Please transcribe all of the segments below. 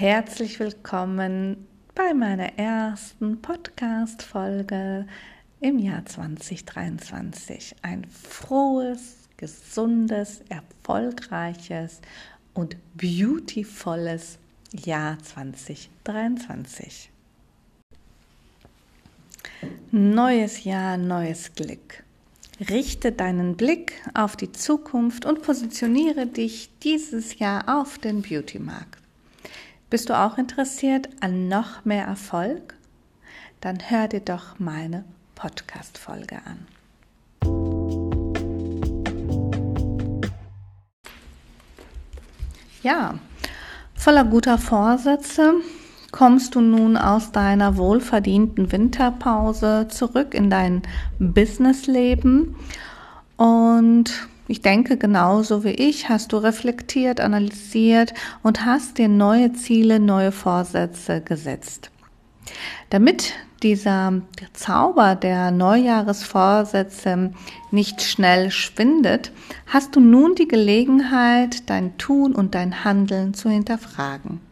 Herzlich willkommen bei meiner ersten Podcast-Folge im Jahr 2023. Ein frohes, gesundes, erfolgreiches und beautyvolles Jahr 2023. Neues Jahr, neues Glück. Richte deinen Blick auf die Zukunft und positioniere dich dieses Jahr auf den Beauty-Markt. Bist du auch interessiert an noch mehr Erfolg? Dann hör dir doch meine Podcast-Folge an. Ja, voller guter Vorsätze kommst du nun aus deiner wohlverdienten Winterpause zurück in dein Businessleben und ich denke, genauso wie ich hast du reflektiert, analysiert und hast dir neue Ziele, neue Vorsätze gesetzt. Damit dieser Zauber der Neujahresvorsätze nicht schnell schwindet, hast du nun die Gelegenheit, dein Tun und dein Handeln zu hinterfragen.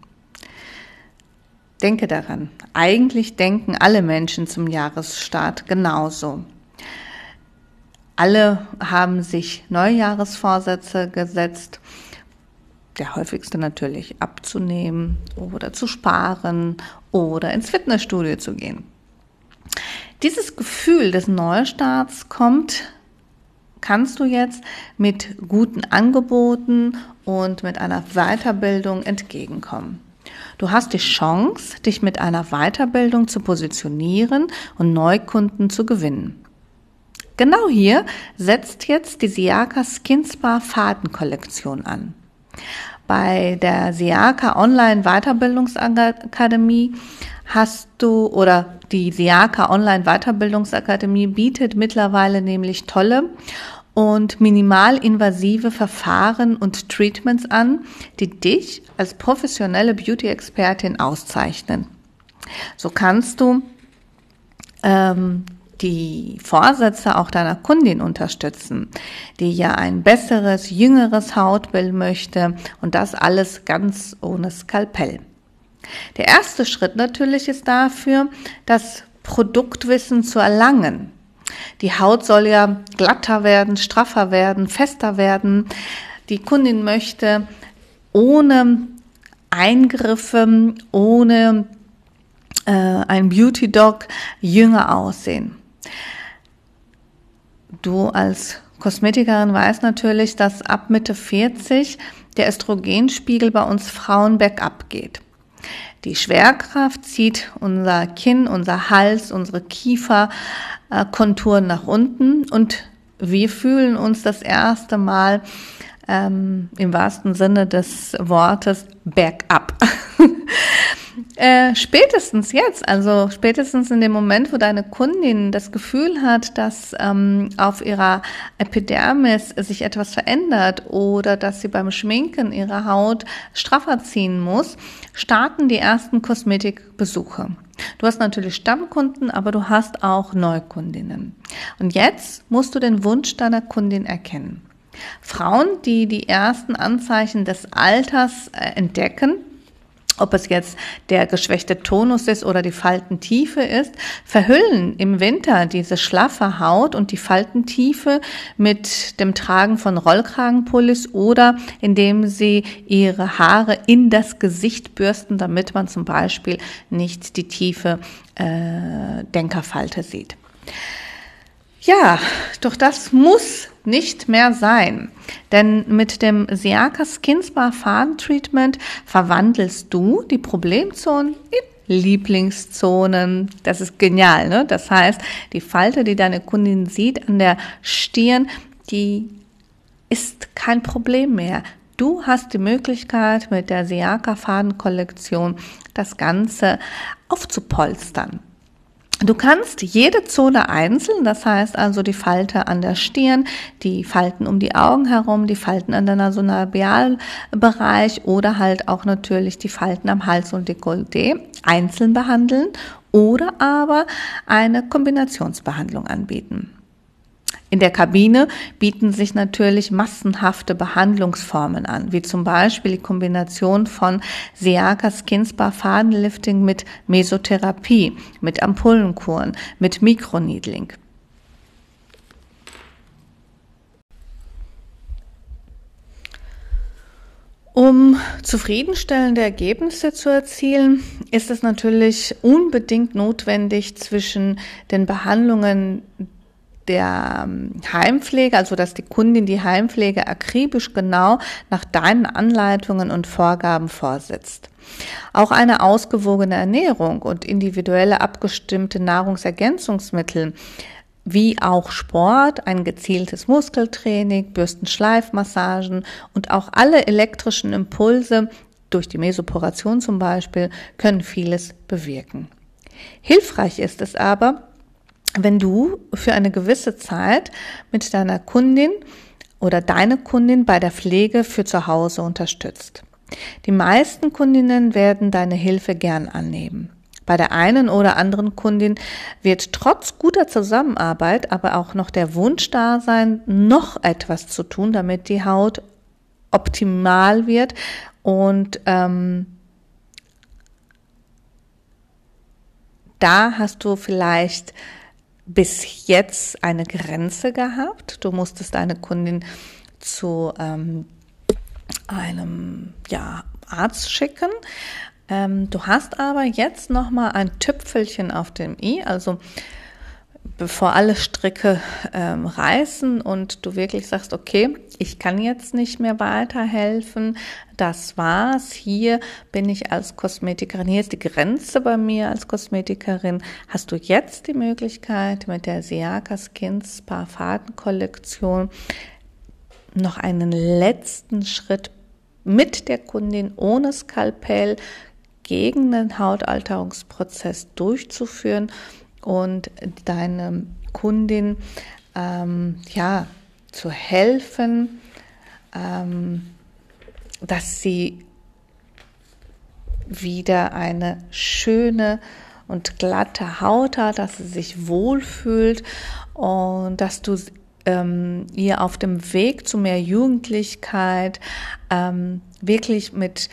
Denke daran, eigentlich denken alle Menschen zum Jahresstart genauso. Alle haben sich Neujahresvorsätze gesetzt. Der häufigste natürlich abzunehmen oder zu sparen oder ins Fitnessstudio zu gehen. Dieses Gefühl des Neustarts kommt, kannst du jetzt mit guten Angeboten und mit einer Weiterbildung entgegenkommen. Du hast die Chance, dich mit einer Weiterbildung zu positionieren und Neukunden zu gewinnen. Genau hier setzt jetzt die Siaka Skinspa Fadenkollektion an. Bei der Siaka Online Weiterbildungsakademie hast du oder die Siaka Online Weiterbildungsakademie bietet mittlerweile nämlich tolle und minimalinvasive Verfahren und Treatments an, die dich als professionelle Beauty-Expertin auszeichnen. So kannst du ähm, die Vorsätze auch deiner Kundin unterstützen, die ja ein besseres, jüngeres Hautbild möchte und das alles ganz ohne Skalpell. Der erste Schritt natürlich ist dafür, das Produktwissen zu erlangen. Die Haut soll ja glatter werden, straffer werden, fester werden. Die Kundin möchte ohne Eingriffe, ohne äh, ein Beauty Dog jünger aussehen. Du als Kosmetikerin weißt natürlich, dass ab Mitte 40 der Östrogenspiegel bei uns Frauen bergab geht. Die Schwerkraft zieht unser Kinn, unser Hals, unsere Kieferkonturen nach unten und wir fühlen uns das erste Mal ähm, im wahrsten Sinne des Wortes bergab. Äh, spätestens jetzt, also spätestens in dem Moment, wo deine Kundin das Gefühl hat, dass ähm, auf ihrer Epidermis sich etwas verändert oder dass sie beim Schminken ihre Haut straffer ziehen muss, starten die ersten Kosmetikbesuche. Du hast natürlich Stammkunden, aber du hast auch Neukundinnen. Und jetzt musst du den Wunsch deiner Kundin erkennen. Frauen, die die ersten Anzeichen des Alters äh, entdecken, ob es jetzt der geschwächte Tonus ist oder die Faltentiefe ist, verhüllen im Winter diese schlaffe Haut und die Faltentiefe mit dem Tragen von Rollkragenpullis oder indem sie ihre Haare in das Gesicht bürsten, damit man zum Beispiel nicht die tiefe äh, Denkerfalte sieht. Ja, doch das muss nicht mehr sein. Denn mit dem Siaka Skin Spa Faden Treatment verwandelst du die Problemzonen in Lieblingszonen. Das ist genial, ne? Das heißt, die Falte, die deine Kundin sieht an der Stirn, die ist kein Problem mehr. Du hast die Möglichkeit, mit der Siaka Fadenkollektion das Ganze aufzupolstern. Du kannst jede Zone einzeln, das heißt also die Falte an der Stirn, die Falten um die Augen herum, die Falten an der Nasolabialbereich oder halt auch natürlich die Falten am Hals und Dekolleté einzeln behandeln oder aber eine Kombinationsbehandlung anbieten. In der Kabine bieten sich natürlich massenhafte Behandlungsformen an, wie zum Beispiel die Kombination von Siaka Skinspa Fadenlifting mit Mesotherapie, mit Ampullenkuren, mit Mikroneedling. Um zufriedenstellende Ergebnisse zu erzielen, ist es natürlich unbedingt notwendig, zwischen den Behandlungen der ähm, Heimpflege, also dass die Kundin die Heimpflege akribisch genau nach deinen Anleitungen und Vorgaben vorsetzt. Auch eine ausgewogene Ernährung und individuelle abgestimmte Nahrungsergänzungsmittel wie auch Sport, ein gezieltes Muskeltraining, Bürstenschleifmassagen und auch alle elektrischen Impulse durch die Mesoporation zum Beispiel können vieles bewirken. Hilfreich ist es aber, wenn du für eine gewisse Zeit mit deiner Kundin oder deine Kundin bei der Pflege für zu Hause unterstützt. Die meisten Kundinnen werden deine Hilfe gern annehmen. Bei der einen oder anderen Kundin wird trotz guter Zusammenarbeit aber auch noch der Wunsch da sein, noch etwas zu tun, damit die Haut optimal wird und ähm, da hast du vielleicht bis jetzt eine Grenze gehabt. Du musstest deine Kundin zu ähm, einem ja, Arzt schicken. Ähm, du hast aber jetzt noch mal ein Tüpfelchen auf dem i, also bevor alle Stricke ähm, reißen und du wirklich sagst, okay, ich kann jetzt nicht mehr weiterhelfen, das war's, hier bin ich als Kosmetikerin, hier ist die Grenze bei mir als Kosmetikerin, hast du jetzt die Möglichkeit mit der Siaka Skins Spa Faden Kollektion noch einen letzten Schritt mit der Kundin ohne Skalpell gegen den Hautalterungsprozess durchzuführen und deine Kundin ähm, ja zu helfen, ähm, dass sie wieder eine schöne und glatte Haut hat, dass sie sich wohlfühlt und dass du ähm, ihr auf dem Weg zu mehr Jugendlichkeit ähm, wirklich mit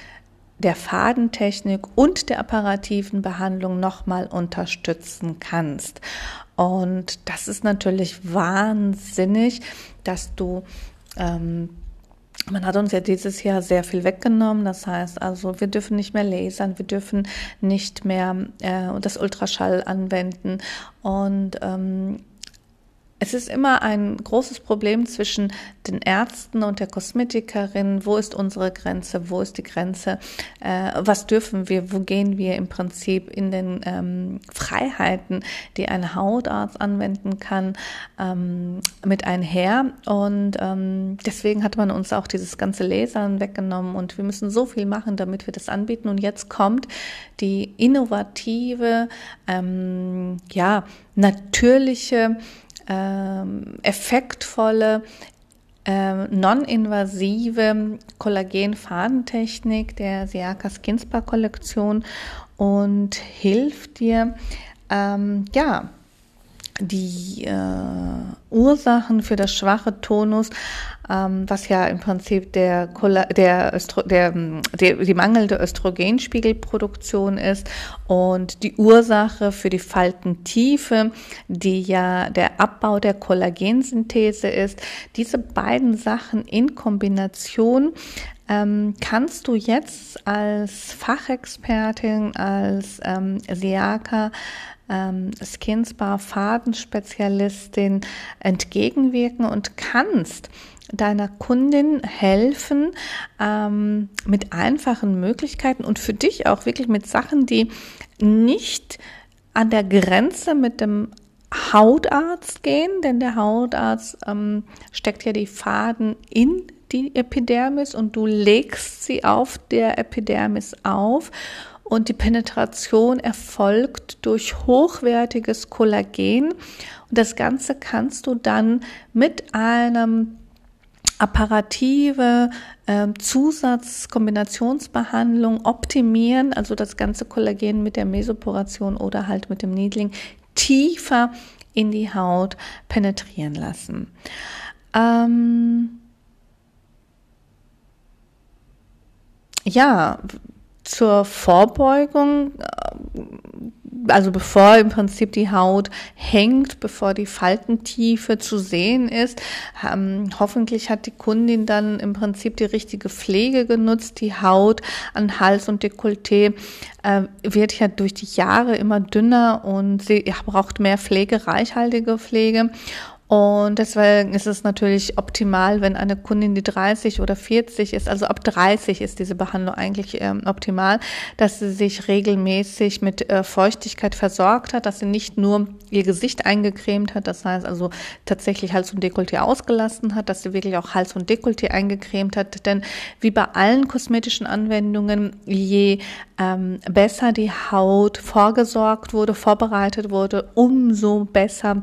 der Fadentechnik und der apparativen Behandlung nochmal unterstützen kannst. Und das ist natürlich wahnsinnig, dass du ähm, man hat uns ja dieses Jahr sehr viel weggenommen. Das heißt also, wir dürfen nicht mehr lasern, wir dürfen nicht mehr äh, das Ultraschall anwenden. Und ähm, es ist immer ein großes Problem zwischen den Ärzten und der Kosmetikerin. Wo ist unsere Grenze? Wo ist die Grenze? Äh, was dürfen wir? Wo gehen wir im Prinzip in den ähm, Freiheiten, die ein Hautarzt anwenden kann, ähm, mit einher? Und ähm, deswegen hat man uns auch dieses ganze Lasern weggenommen und wir müssen so viel machen, damit wir das anbieten. Und jetzt kommt die innovative, ähm, ja, natürliche, ähm, effektvolle, ähm, non-invasive Kollagen-Fadentechnik der Siaka Skinspa Kollektion und hilft dir, ähm, ja, die äh, Ursachen für das schwache Tonus, ähm, was ja im Prinzip der, der, Östro der, der, die mangelnde Östrogenspiegelproduktion ist und die Ursache für die Faltentiefe, die ja der Abbau der Kollagensynthese ist. Diese beiden Sachen in Kombination ähm, kannst du jetzt als Fachexpertin, als ähm, Siaka ähm, Skinsbar Fadenspezialistin entgegenwirken und kannst deiner Kundin helfen ähm, mit einfachen Möglichkeiten und für dich auch wirklich mit Sachen, die nicht an der Grenze mit dem Hautarzt gehen, denn der Hautarzt ähm, steckt ja die Faden in die Epidermis und du legst sie auf der Epidermis auf und die Penetration erfolgt durch hochwertiges Kollagen. Und das Ganze kannst du dann mit einem apparative äh, Zusatzkombinationsbehandlung optimieren, also das ganze Kollagen mit der Mesoporation oder halt mit dem Needling tiefer in die Haut penetrieren lassen. Ähm ja, zur Vorbeugung, äh, also bevor im Prinzip die Haut hängt, bevor die Faltentiefe zu sehen ist, ähm, hoffentlich hat die Kundin dann im Prinzip die richtige Pflege genutzt. Die Haut an Hals und Dekolleté äh, wird ja durch die Jahre immer dünner und sie braucht mehr Pflege, reichhaltige Pflege. Und deswegen ist es natürlich optimal, wenn eine Kundin, die 30 oder 40 ist, also ab 30 ist diese Behandlung eigentlich ähm, optimal, dass sie sich regelmäßig mit äh, Feuchtigkeit versorgt hat, dass sie nicht nur ihr Gesicht eingecremt hat, das heißt also tatsächlich Hals und Dekolleté ausgelassen hat, dass sie wirklich auch Hals und Dekolleté eingecremt hat. Denn wie bei allen kosmetischen Anwendungen, je ähm, besser die Haut vorgesorgt wurde, vorbereitet wurde, umso besser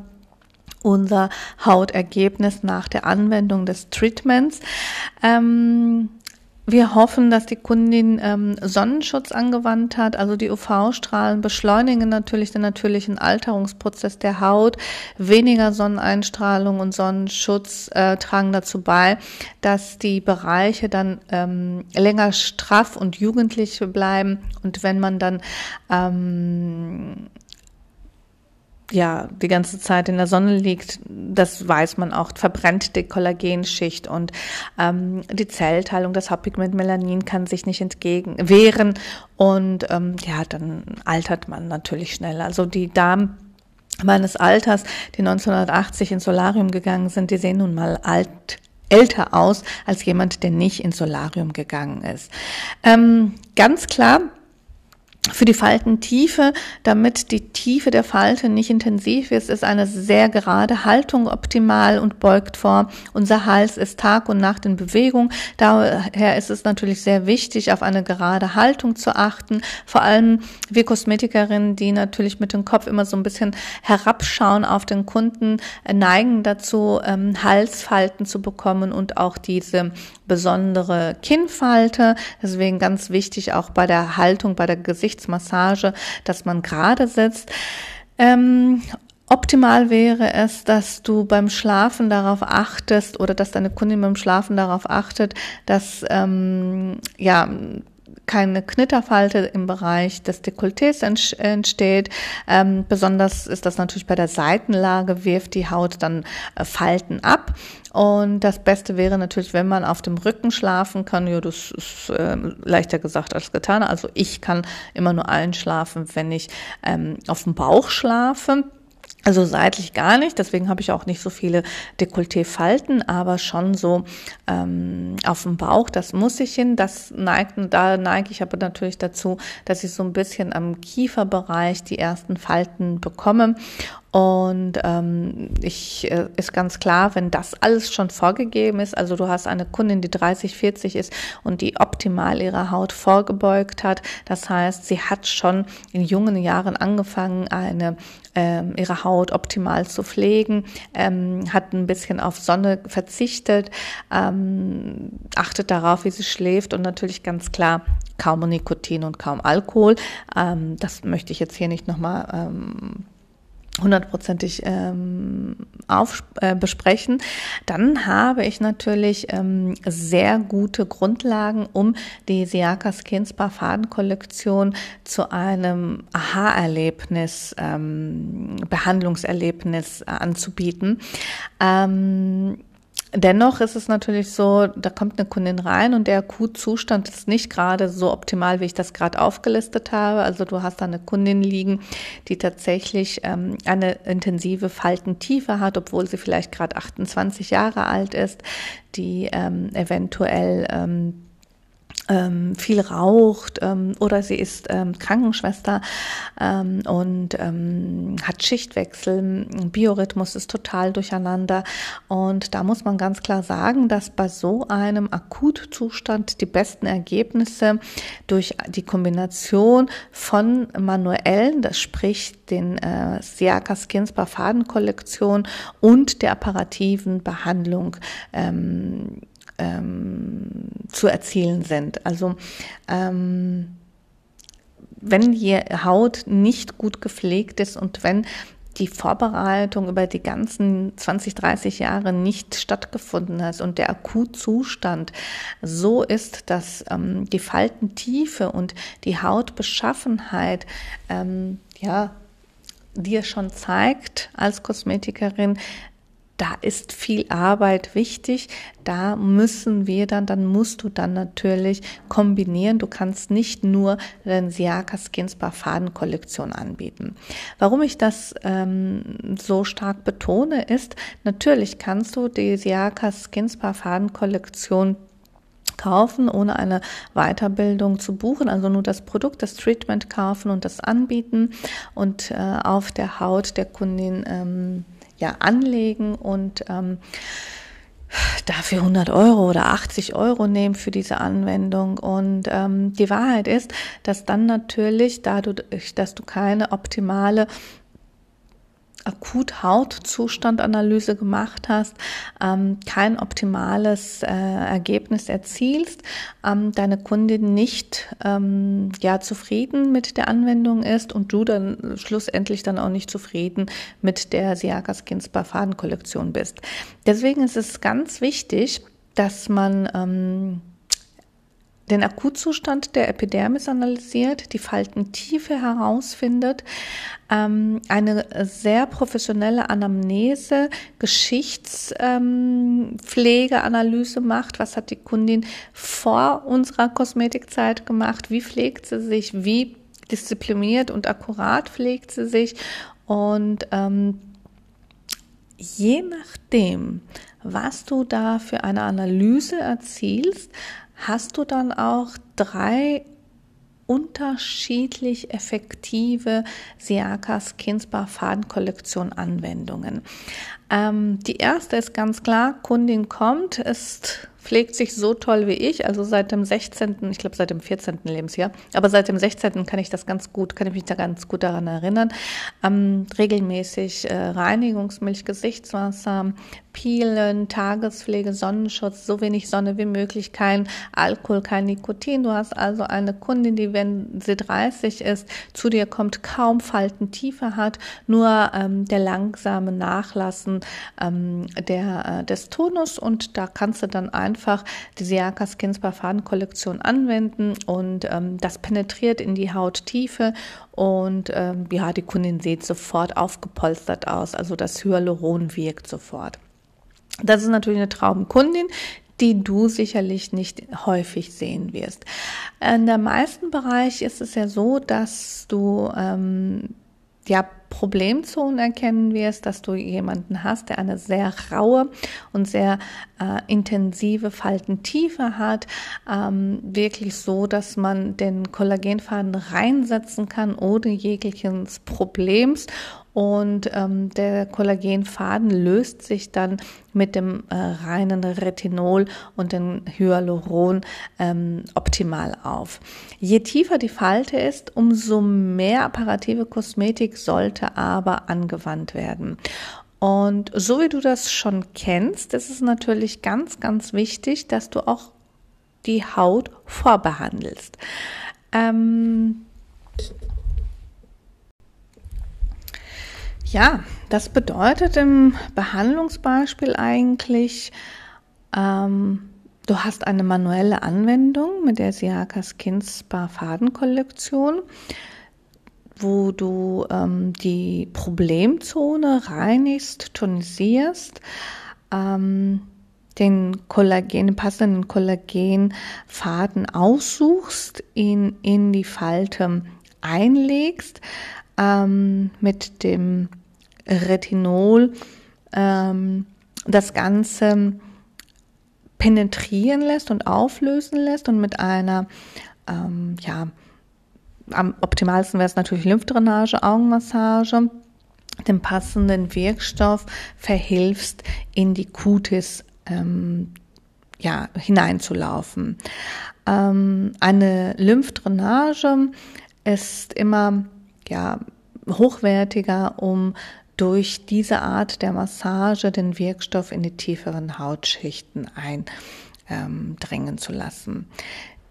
unser Hautergebnis nach der Anwendung des Treatments. Ähm, wir hoffen, dass die Kundin ähm, Sonnenschutz angewandt hat. Also die UV-Strahlen beschleunigen natürlich den natürlichen Alterungsprozess der Haut. Weniger Sonneneinstrahlung und Sonnenschutz äh, tragen dazu bei, dass die Bereiche dann ähm, länger straff und jugendlich bleiben. Und wenn man dann ähm, ja die ganze Zeit in der Sonne liegt, das weiß man auch, verbrennt die Kollagenschicht und ähm, die Zellteilung, das Hauptpigment Melanin kann sich nicht entgegen wehren und ähm, ja, dann altert man natürlich schneller. Also die Damen meines Alters, die 1980 ins Solarium gegangen sind, die sehen nun mal alt älter aus als jemand, der nicht ins Solarium gegangen ist. Ähm, ganz klar, für die Faltentiefe, damit die Tiefe der Falte nicht intensiv ist, ist eine sehr gerade Haltung optimal und beugt vor. Unser Hals ist Tag und Nacht in Bewegung. Daher ist es natürlich sehr wichtig, auf eine gerade Haltung zu achten. Vor allem wir Kosmetikerinnen, die natürlich mit dem Kopf immer so ein bisschen herabschauen auf den Kunden, neigen dazu, ähm, Halsfalten zu bekommen und auch diese besondere Kinnfalte. Deswegen ganz wichtig auch bei der Haltung, bei der Gesichtsmassage, dass man gerade sitzt. Ähm, Optimal wäre es, dass du beim Schlafen darauf achtest oder dass deine Kundin beim Schlafen darauf achtet, dass ähm, ja keine Knitterfalte im Bereich des Dekolletés entsteht. Ähm, besonders ist das natürlich bei der Seitenlage, wirft die Haut dann äh, Falten ab. Und das Beste wäre natürlich, wenn man auf dem Rücken schlafen kann. Ja, das ist äh, leichter gesagt als getan. Also ich kann immer nur einschlafen, wenn ich ähm, auf dem Bauch schlafe. Also seitlich gar nicht, deswegen habe ich auch nicht so viele Dekolleté-Falten, aber schon so ähm, auf dem Bauch, das muss ich hin. Das neigt, da neige ich aber natürlich dazu, dass ich so ein bisschen am Kieferbereich die ersten Falten bekomme. Und ähm, ich äh, ist ganz klar, wenn das alles schon vorgegeben ist, also du hast eine Kundin, die 30, 40 ist und die optimal ihre Haut vorgebeugt hat, das heißt, sie hat schon in jungen Jahren angefangen, eine ähm, ihre Haut optimal zu pflegen, ähm, hat ein bisschen auf Sonne verzichtet, ähm, achtet darauf, wie sie schläft und natürlich ganz klar kaum Nikotin und kaum Alkohol. Ähm, das möchte ich jetzt hier nicht nochmal ähm, hundertprozentig ähm, auf, äh, besprechen, dann habe ich natürlich ähm, sehr gute Grundlagen, um die Siaka Skin Spa Fadenkollektion zu einem Aha-Erlebnis, ähm, Behandlungserlebnis äh, anzubieten. Ähm, Dennoch ist es natürlich so, da kommt eine Kundin rein und der Akutzustand ist nicht gerade so optimal, wie ich das gerade aufgelistet habe. Also du hast da eine Kundin liegen, die tatsächlich ähm, eine intensive Faltentiefe hat, obwohl sie vielleicht gerade 28 Jahre alt ist, die ähm, eventuell ähm, ähm, viel raucht ähm, oder sie ist ähm, Krankenschwester ähm, und ähm, hat Schichtwechsel, Biorhythmus ist total durcheinander. Und da muss man ganz klar sagen, dass bei so einem Akutzustand die besten Ergebnisse durch die Kombination von manuellen, das spricht den äh, Siaka Skinspa Fadenkollektion und der apparativen Behandlung ähm, ähm, zu erzielen sind. Also ähm, wenn die Haut nicht gut gepflegt ist und wenn die Vorbereitung über die ganzen 20, 30 Jahre nicht stattgefunden hat und der Akutzustand so ist, dass ähm, die Faltentiefe und die Hautbeschaffenheit ähm, ja dir schon zeigt als Kosmetikerin, da ist viel Arbeit wichtig. Da müssen wir dann, dann musst du dann natürlich kombinieren. Du kannst nicht nur den Siaka Skin Spa Fadenkollektion anbieten. Warum ich das ähm, so stark betone, ist, natürlich kannst du die Siaka Skin Spa Fadenkollektion kaufen, ohne eine Weiterbildung zu buchen, also nur das Produkt, das Treatment kaufen und das anbieten und äh, auf der Haut der Kundin ähm, ja anlegen und ähm, dafür 100 Euro oder 80 Euro nehmen für diese Anwendung. Und ähm, die Wahrheit ist, dass dann natürlich dadurch, dass du keine optimale Akut-Hautzustand-Analyse gemacht hast, ähm, kein optimales äh, Ergebnis erzielst, ähm, deine Kundin nicht ähm, ja zufrieden mit der Anwendung ist und du dann schlussendlich dann auch nicht zufrieden mit der Siaka Skinspa Fadenkollektion bist. Deswegen ist es ganz wichtig, dass man ähm, den Akutzustand der Epidermis analysiert, die Faltentiefe herausfindet, ähm, eine sehr professionelle Anamnese, Geschichtspflegeanalyse ähm, macht. Was hat die Kundin vor unserer Kosmetikzeit gemacht? Wie pflegt sie sich? Wie diszipliniert und akkurat pflegt sie sich? Und ähm, je nachdem, was du da für eine Analyse erzielst, hast du dann auch drei unterschiedlich effektive Siaka Skinsbar Fadenkollektion Anwendungen. Ähm, die erste ist ganz klar, Kundin kommt, ist pflegt sich so toll wie ich, also seit dem 16., ich glaube seit dem 14. Lebensjahr, aber seit dem 16. kann ich das ganz gut, kann ich mich da ganz gut daran erinnern, ähm, regelmäßig äh, Reinigungsmilch, Gesichtswasser, Peelen, Tagespflege, Sonnenschutz, so wenig Sonne wie möglich, kein Alkohol, kein Nikotin. Du hast also eine Kundin, die, wenn sie 30 ist, zu dir kommt, kaum Faltentiefe hat, nur ähm, der langsame Nachlassen ähm, der, äh, des Tonus und da kannst du dann einfach die Siaka Skinspa Fadenkollektion anwenden und ähm, das penetriert in die Hauttiefe und ähm, ja, die Kundin sieht sofort aufgepolstert aus, also das Hyaluron wirkt sofort. Das ist natürlich eine Traumkundin, die du sicherlich nicht häufig sehen wirst. In der meisten Bereich ist es ja so, dass du ähm, ja Problemzonen erkennen wirst, dass du jemanden hast, der eine sehr raue und sehr äh, intensive Faltentiefe hat, ähm, wirklich so, dass man den Kollagenfaden reinsetzen kann ohne jegliches Problems und ähm, der Kollagenfaden löst sich dann mit dem äh, reinen Retinol und dem Hyaluron ähm, optimal auf. Je tiefer die Falte ist, umso mehr apparative Kosmetik sollte aber angewandt werden. Und so wie du das schon kennst, ist es natürlich ganz, ganz wichtig, dass du auch die Haut vorbehandelst. Ähm, Ja, das bedeutet im Behandlungsbeispiel eigentlich, ähm, du hast eine manuelle Anwendung mit der Siaka Skin Spa Fadenkollektion, wo du ähm, die Problemzone reinigst, tonisierst, ähm, den Kollagen, den passenden Kollagenfaden aussuchst, ihn in die Falte einlegst, ähm, mit dem Retinol ähm, das Ganze penetrieren lässt und auflösen lässt und mit einer, ähm, ja, am optimalsten wäre es natürlich Lymphdrainage, Augenmassage, dem passenden Wirkstoff verhilfst, in die Kutis ähm, ja, hineinzulaufen. Ähm, eine Lymphdrainage ist immer ja, hochwertiger, um durch diese Art der Massage den Wirkstoff in die tieferen Hautschichten eindrängen ähm, zu lassen.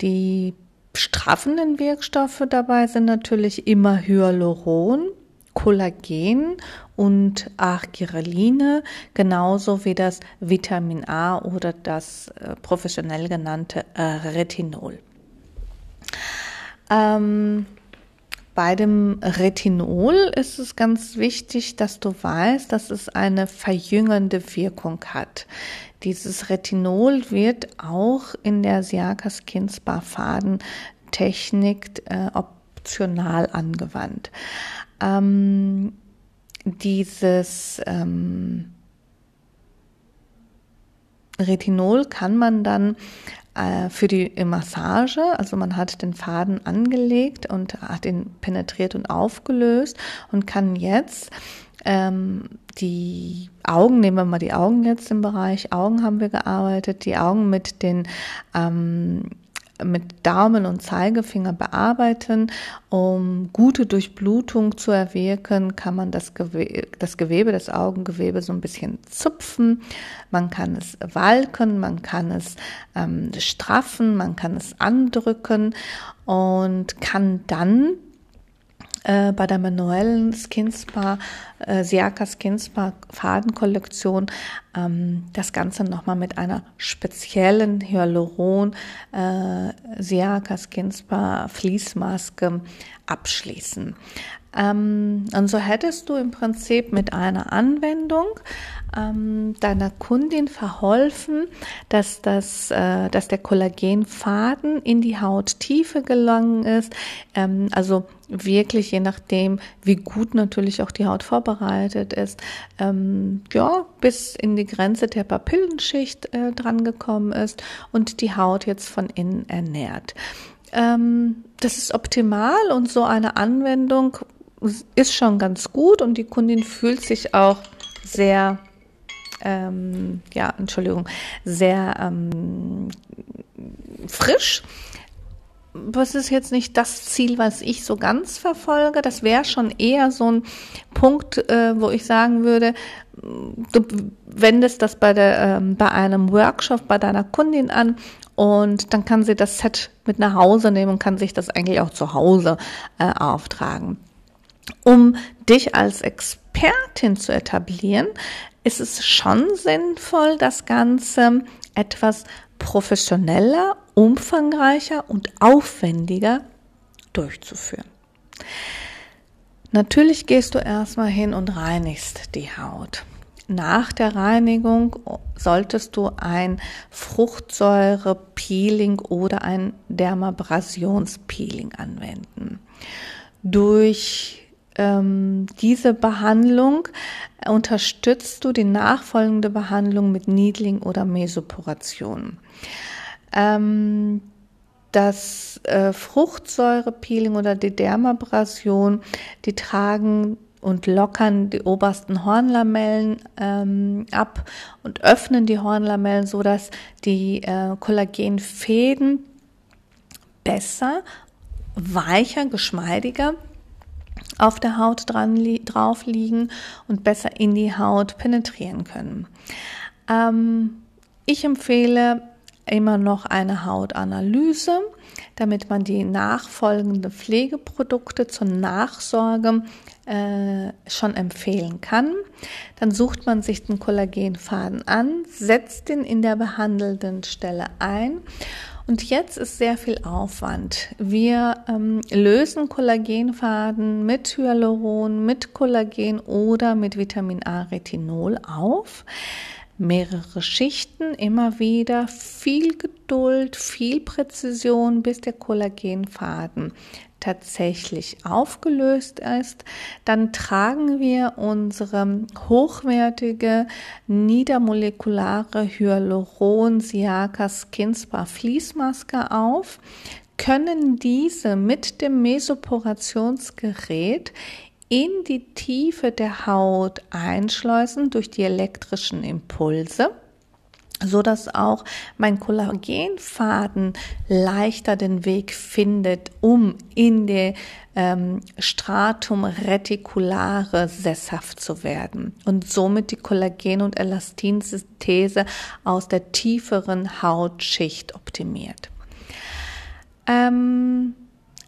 Die straffenden Wirkstoffe dabei sind natürlich immer Hyaluron Kollagen und Argireline, genauso wie das Vitamin A oder das äh, professionell genannte äh, Retinol. Ähm, bei dem Retinol ist es ganz wichtig, dass du weißt, dass es eine verjüngende Wirkung hat. Dieses Retinol wird auch in der Siakas Kinsbar Fadentechnik äh, optional angewandt. Ähm, dieses ähm, Retinol kann man dann für die Massage, also man hat den Faden angelegt und hat ihn penetriert und aufgelöst und kann jetzt ähm, die Augen, nehmen wir mal die Augen jetzt im Bereich. Augen haben wir gearbeitet, die Augen mit den ähm, mit Daumen und Zeigefinger bearbeiten. Um gute Durchblutung zu erwirken, kann man das Gewebe, das Gewebe, das Augengewebe so ein bisschen zupfen. Man kann es walken, man kann es ähm, straffen, man kann es andrücken und kann dann äh, bei der manuellen Skinspa, äh, Siaka Skinspa Fadenkollektion ähm, das Ganze nochmal mit einer speziellen Hyaluron äh, Siaka Skinspa Fließmaske abschließen. Ähm, und so hättest du im Prinzip mit einer Anwendung ähm, deiner Kundin verholfen, dass, das, äh, dass der Kollagenfaden in die Hauttiefe gelangen ist. Ähm, also wirklich je nachdem, wie gut natürlich auch die Haut vorbereitet ist, ähm, ja, bis in die Grenze der Papillenschicht äh, drangekommen ist und die Haut jetzt von innen ernährt. Ähm, das ist optimal und so eine Anwendung ist schon ganz gut und die Kundin fühlt sich auch sehr, ähm, ja, Entschuldigung, sehr ähm, frisch. Was ist jetzt nicht das Ziel, was ich so ganz verfolge? Das wäre schon eher so ein Punkt, äh, wo ich sagen würde, du wendest das bei, der, ähm, bei einem Workshop bei deiner Kundin an und dann kann sie das Set mit nach Hause nehmen und kann sich das eigentlich auch zu Hause äh, auftragen. Um dich als Expertin zu etablieren, ist es schon sinnvoll, das Ganze etwas professioneller, umfangreicher und aufwendiger durchzuführen. Natürlich gehst du erstmal hin und reinigst die Haut. Nach der Reinigung solltest du ein Fruchtsäure-Peeling oder ein Dermabrasionspeeling anwenden. Durch ähm, diese Behandlung unterstützt du die nachfolgende Behandlung mit Needling oder Mesoporation. Ähm, das äh, Fruchtsäurepeeling oder die Dermabrasion, die tragen und lockern die obersten Hornlamellen ähm, ab und öffnen die Hornlamellen, so dass die äh, Kollagenfäden besser, weicher, geschmeidiger auf der Haut dran li drauf liegen und besser in die Haut penetrieren können. Ähm, ich empfehle immer noch eine Hautanalyse, damit man die nachfolgenden Pflegeprodukte zur Nachsorge äh, schon empfehlen kann. Dann sucht man sich den Kollagenfaden an, setzt ihn in der behandelnden Stelle ein und jetzt ist sehr viel Aufwand. Wir ähm, lösen Kollagenfaden mit Hyaluron, mit Kollagen oder mit Vitamin A Retinol auf. Mehrere Schichten, immer wieder, viel Geduld, viel Präzision, bis der Kollagenfaden tatsächlich aufgelöst ist, dann tragen wir unsere hochwertige niedermolekulare Hyaluron Siaka Skin Spa Fließmaske auf, können diese mit dem Mesoporationsgerät in die Tiefe der Haut einschleusen durch die elektrischen Impulse so dass auch mein Kollagenfaden leichter den Weg findet, um in der ähm, Stratum reticulare sesshaft zu werden und somit die Kollagen- und Elastinsynthese aus der tieferen Hautschicht optimiert. Ähm,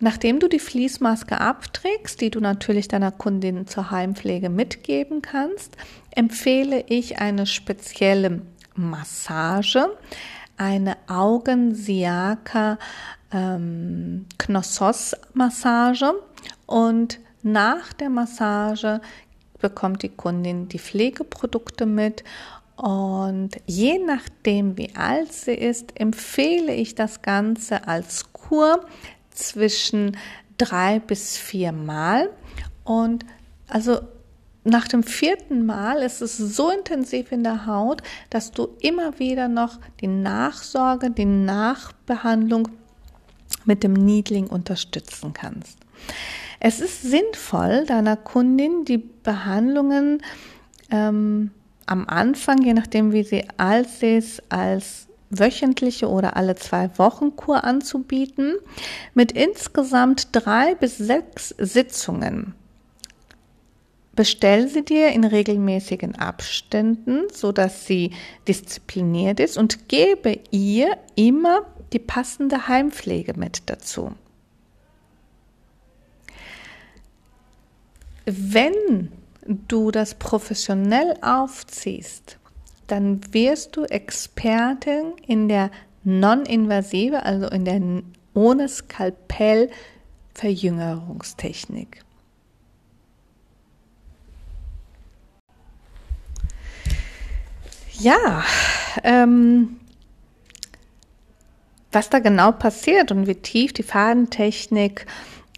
Nachdem du die Fließmaske abträgst, die du natürlich deiner Kundin zur Heimpflege mitgeben kannst, empfehle ich eine spezielle Massage, eine Augensiaka ähm, Knossos-Massage und nach der Massage bekommt die Kundin die Pflegeprodukte mit und je nachdem, wie alt sie ist, empfehle ich das Ganze als Kur zwischen drei bis vier Mal. Und also nach dem vierten Mal ist es so intensiv in der Haut, dass du immer wieder noch die Nachsorge, die Nachbehandlung mit dem Niedling unterstützen kannst. Es ist sinnvoll, deiner Kundin die Behandlungen ähm, am Anfang, je nachdem wie sie alt ist, als wöchentliche oder alle zwei Wochen Kur anzubieten, mit insgesamt drei bis sechs Sitzungen. Bestell sie dir in regelmäßigen Abständen, so dass sie diszipliniert ist und gebe ihr immer die passende Heimpflege mit dazu. Wenn du das professionell aufziehst, dann wirst du Expertin in der non-invasive, also in der ohne Skalpell Verjüngerungstechnik. Ja, ähm, was da genau passiert und wie tief die Fadentechnik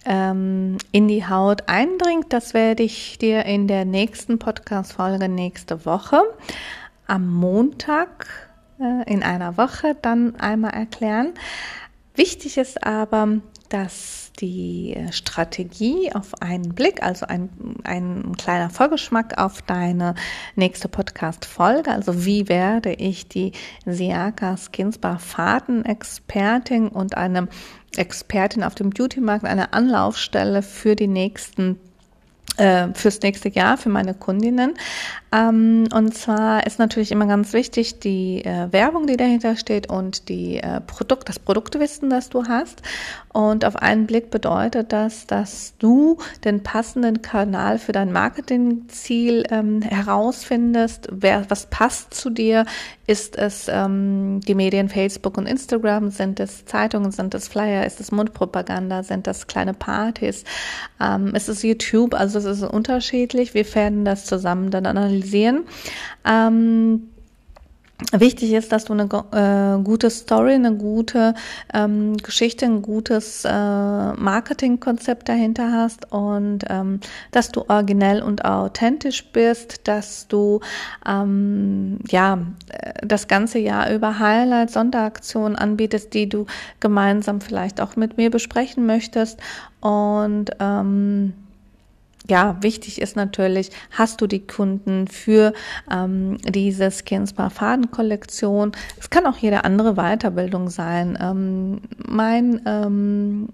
ähm, in die Haut eindringt, das werde ich dir in der nächsten Podcast-Folge nächste Woche am Montag äh, in einer Woche dann einmal erklären. Wichtig ist aber, dass die Strategie auf einen Blick, also ein, ein kleiner Vorgeschmack auf deine nächste Podcast-Folge, also wie werde ich die Siaka Skinsbar Faden-Expertin und eine Expertin auf dem Beauty-Markt, eine Anlaufstelle für die nächsten äh, fürs nächste Jahr für meine Kundinnen. Ähm, und zwar ist natürlich immer ganz wichtig die äh, Werbung, die dahinter steht und die äh, Produkt, das Produktwissen, das du hast. Und auf einen Blick bedeutet das, dass du den passenden Kanal für dein Marketingziel ähm, herausfindest. Wer, was passt zu dir? Ist es ähm, die Medien Facebook und Instagram? Sind es Zeitungen? Sind es Flyer? Ist es Mundpropaganda? Sind das kleine Partys? Ähm, ist es YouTube? Also es ist unterschiedlich. Wir werden das zusammen dann analysieren. Ähm, Wichtig ist, dass du eine äh, gute Story, eine gute ähm, Geschichte, ein gutes äh, Marketingkonzept dahinter hast und ähm, dass du originell und authentisch bist, dass du ähm, ja äh, das ganze Jahr über Highlights, Sonderaktionen anbietest, die du gemeinsam vielleicht auch mit mir besprechen möchtest. Und ähm, ja, wichtig ist natürlich, hast du die Kunden für ähm, diese Skinspa Fadenkollektion. Es kann auch jede andere Weiterbildung sein. Ähm, mein ähm,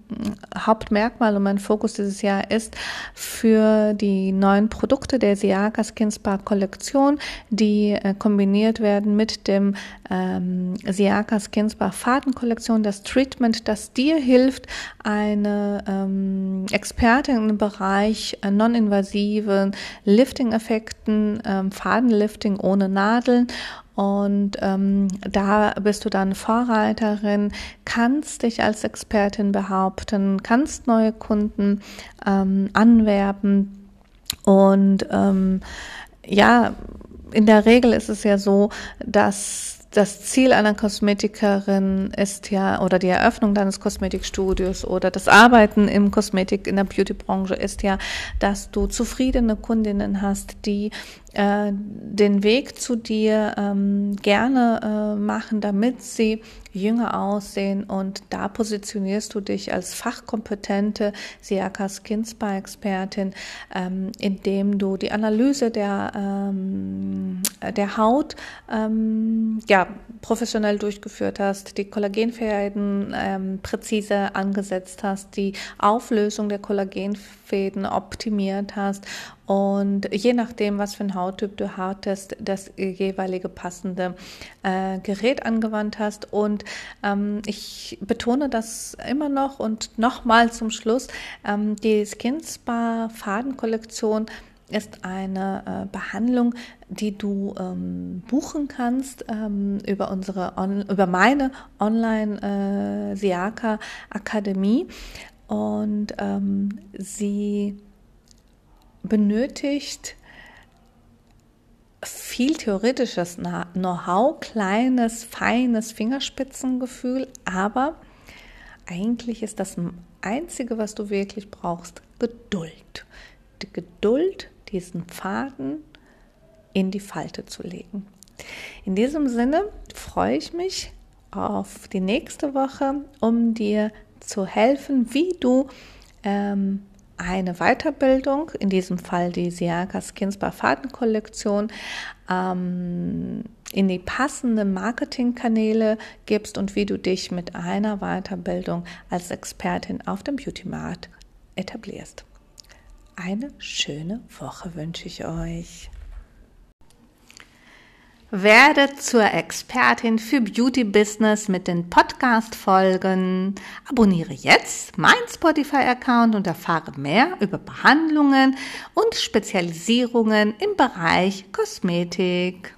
Hauptmerkmal und mein Fokus dieses Jahr ist für die neuen Produkte der Siaka Skinspa Kollektion, die äh, kombiniert werden mit dem ähm, Siaka Skinspa Fadenkollektion, das Treatment, das dir hilft, eine ähm, Expertin im Bereich äh, non-invasiven Lifting-Effekten, ähm, Fadenlifting ohne Nadeln. Und ähm, da bist du dann Vorreiterin, kannst dich als Expertin behaupten, kannst neue Kunden ähm, anwerben und ähm, ja, in der Regel ist es ja so, dass das Ziel einer Kosmetikerin ist ja, oder die Eröffnung deines Kosmetikstudios oder das Arbeiten im Kosmetik, in der Beautybranche ist ja, dass du zufriedene Kundinnen hast, die äh, den Weg zu dir ähm, gerne äh, machen, damit sie jünger aussehen und da positionierst du dich als fachkompetente Siaka Skin Spa Expertin, ähm, indem du die Analyse der, ähm, der Haut ähm, ja, professionell durchgeführt hast, die Kollagenfäden ähm, präzise angesetzt hast, die Auflösung der Kollagenfäden optimiert hast und je nachdem, was für ein Hauttyp du hattest, das jeweilige passende äh, Gerät angewandt hast. Und ähm, ich betone das immer noch und nochmal zum Schluss, ähm, die Skin Spa Fadenkollektion ist eine äh, Behandlung, die du ähm, buchen kannst ähm, über unsere on, über meine Online äh, Siaka Akademie und ähm, sie benötigt viel theoretisches Know-how, kleines, feines Fingerspitzengefühl, aber eigentlich ist das Einzige, was du wirklich brauchst, Geduld. Die Geduld, diesen Faden in die Falte zu legen. In diesem Sinne freue ich mich auf die nächste Woche, um dir zu helfen, wie du ähm, eine Weiterbildung, in diesem Fall die Siaka Skins bei Fadenkollektion, ähm, in die passenden Marketingkanäle gibst und wie du dich mit einer Weiterbildung als Expertin auf dem Beauty Markt etablierst. Eine schöne Woche wünsche ich euch. Werde zur Expertin für Beauty Business mit den Podcast-Folgen. Abonniere jetzt mein Spotify-Account und erfahre mehr über Behandlungen und Spezialisierungen im Bereich Kosmetik.